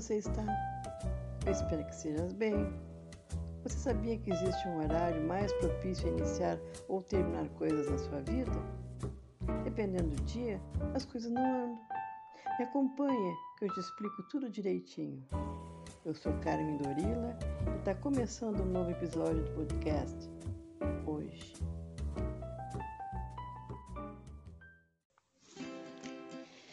você está? Eu espero que estejas bem. Você sabia que existe um horário mais propício a iniciar ou terminar coisas na sua vida? Dependendo do dia, as coisas não andam. Me acompanha que eu te explico tudo direitinho. Eu sou Carmen Dorila e está começando um novo episódio do podcast hoje.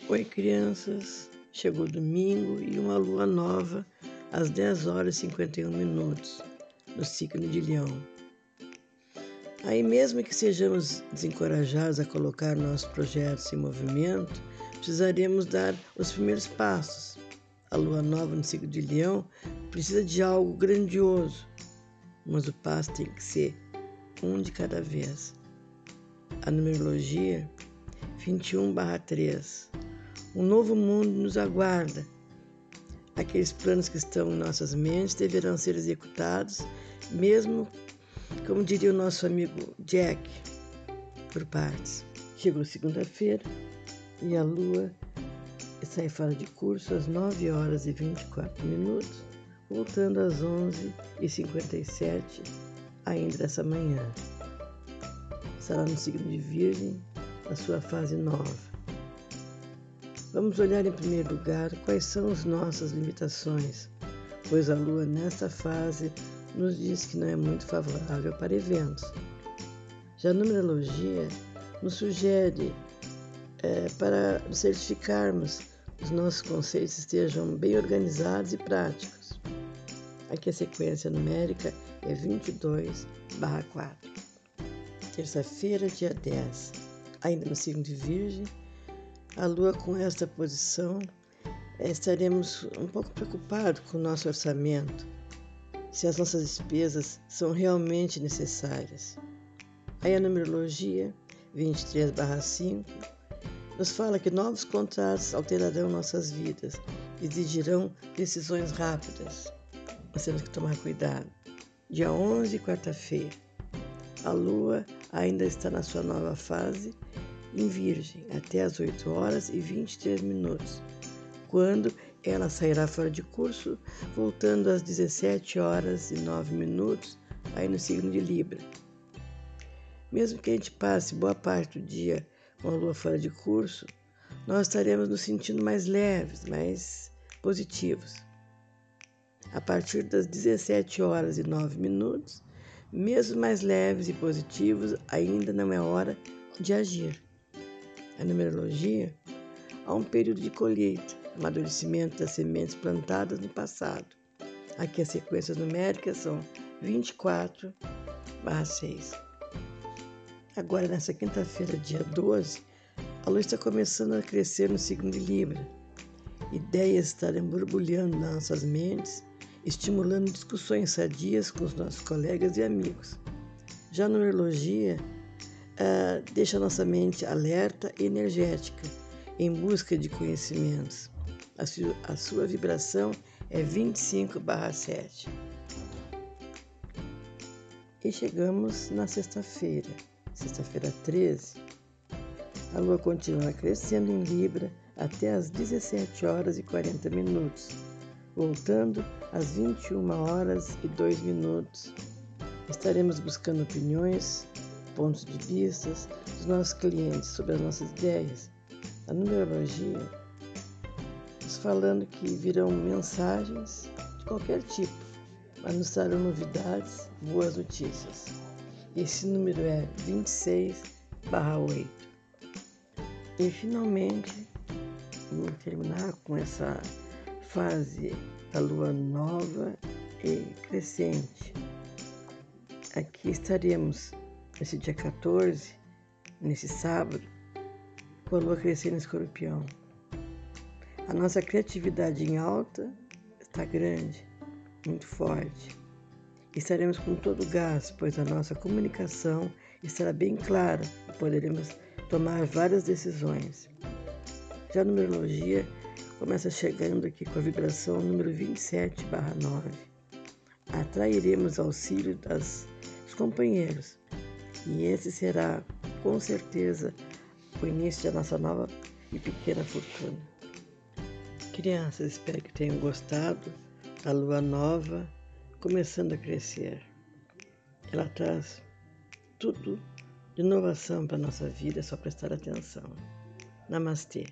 Oi, crianças! Chegou domingo e uma lua nova às 10 horas e 51 minutos no signo de Leão. Aí, mesmo que sejamos desencorajados a colocar nossos projetos em movimento, precisaremos dar os primeiros passos. A lua nova no signo de Leão precisa de algo grandioso, mas o passo tem que ser um de cada vez. A numerologia 21/3 um novo mundo nos aguarda. Aqueles planos que estão em nossas mentes deverão ser executados, mesmo, como diria o nosso amigo Jack, por partes. Chegou segunda-feira e a lua sai fora de curso às 9 horas e 24 minutos, voltando às 11 e 57 ainda dessa manhã. Estará no signo de Virgem, na sua fase nova. Vamos olhar em primeiro lugar quais são as nossas limitações, pois a Lua nesta fase nos diz que não é muito favorável para eventos. Já a numerologia nos sugere é, para certificarmos os nossos conceitos estejam bem organizados e práticos. Aqui a sequência numérica é 22 4. Terça-feira, dia 10, ainda no signo de Virgem, a Lua com esta posição, eh, estaremos um pouco preocupados com o nosso orçamento, se as nossas despesas são realmente necessárias. Aí a numerologia 23/5 nos fala que novos contratos alterarão nossas vidas, exigirão decisões rápidas. Nós temos que tomar cuidado. Dia 11, quarta-feira. A Lua ainda está na sua nova fase em Virgem até as 8 horas e 23 minutos, quando ela sairá fora de curso, voltando às 17 horas e 9 minutos, aí no signo de Libra. Mesmo que a gente passe boa parte do dia com a lua fora de curso, nós estaremos nos sentindo mais leves, mais positivos. A partir das 17 horas e 9 minutos, mesmo mais leves e positivos, ainda não é hora de agir a numerologia, há um período de colheita, amadurecimento das sementes plantadas no passado. Aqui as sequências numéricas são 24 6. Agora, nessa quinta-feira, dia 12, a luz está começando a crescer no signo de Libra. Ideias estarão borbulhando nas nossas mentes, estimulando discussões sadias com os nossos colegas e amigos. Já a numerologia, uh, deixa nossa mente alerta e energética, em busca de conhecimentos. A, su a sua vibração é 25/7. E chegamos na sexta-feira, sexta-feira 13. A lua continua crescendo em Libra até às 17 horas e 40 minutos, voltando às 21 horas e 2 minutos. Estaremos buscando opiniões pontos de vista dos nossos clientes sobre as nossas ideias. A numerologia nos falando que virão mensagens de qualquer tipo, mas nos trarão novidades, boas notícias. Esse número é 26 8. E finalmente, vamos terminar com essa fase da lua nova e crescente. Aqui estaremos nesse dia 14, nesse sábado, com a lua crescendo escorpião. A nossa criatividade em alta está grande, muito forte. Estaremos com todo o gás, pois a nossa comunicação estará bem clara e poderemos tomar várias decisões. Já a numerologia começa chegando aqui com a vibração número 27/9. Atrairemos auxílio das, dos companheiros e esse será, com certeza, o início da nossa nova e pequena fortuna. Crianças, espero que tenham gostado da lua nova começando a crescer. Ela traz tudo de inovação para a nossa vida, é só prestar atenção. Namastê.